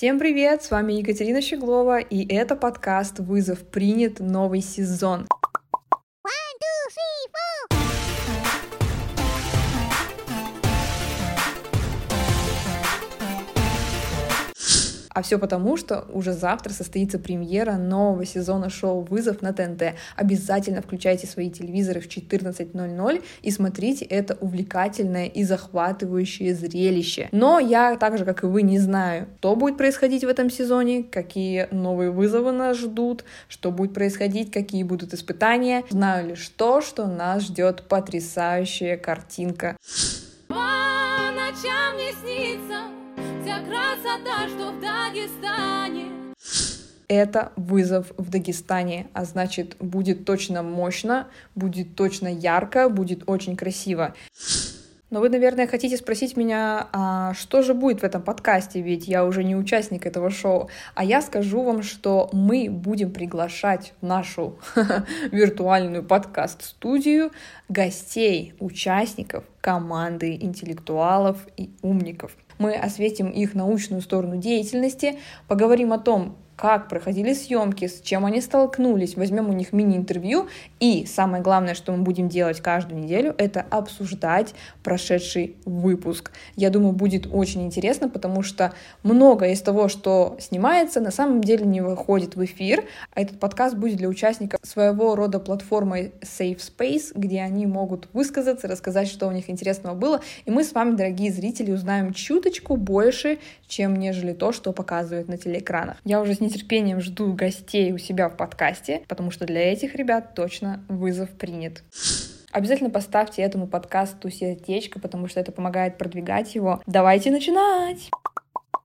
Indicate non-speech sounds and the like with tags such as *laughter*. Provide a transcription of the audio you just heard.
Всем привет, с вами Екатерина Щеглова, и это подкаст «Вызов принят. Новый сезон». А все потому, что уже завтра состоится премьера нового сезона шоу «Вызов» на ТНТ. Обязательно включайте свои телевизоры в 14.00 и смотрите это увлекательное и захватывающее зрелище. Но я, так же как и вы, не знаю, что будет происходить в этом сезоне, какие новые вызовы нас ждут, что будет происходить, какие будут испытания. Знаю лишь то, что нас ждет потрясающая картинка. По ночам не снится вся красота, что в Дагестане. Это вызов в Дагестане, а значит, будет точно мощно, будет точно ярко, будет очень красиво. Но вы, наверное, хотите спросить меня, а что же будет в этом подкасте, ведь я уже не участник этого шоу. А я скажу вам, что мы будем приглашать в нашу *laughs* виртуальную подкаст-студию гостей, участников команды интеллектуалов и умников. Мы осветим их научную сторону деятельности, поговорим о том, как проходили съемки, с чем они столкнулись, возьмем у них мини-интервью, и самое главное, что мы будем делать каждую неделю, это обсуждать прошедший выпуск. Я думаю, будет очень интересно, потому что многое из того, что снимается, на самом деле не выходит в эфир, а этот подкаст будет для участников своего рода платформой Safe Space, где они могут высказаться, рассказать, что у них интересного было, и мы с вами, дорогие зрители, узнаем чуточку больше, чем нежели то, что показывают на телеэкранах. Я уже с нетерпением жду гостей у себя в подкасте, потому что для этих ребят точно вызов принят. Обязательно поставьте этому подкасту сердечко, потому что это помогает продвигать его. Давайте начинать!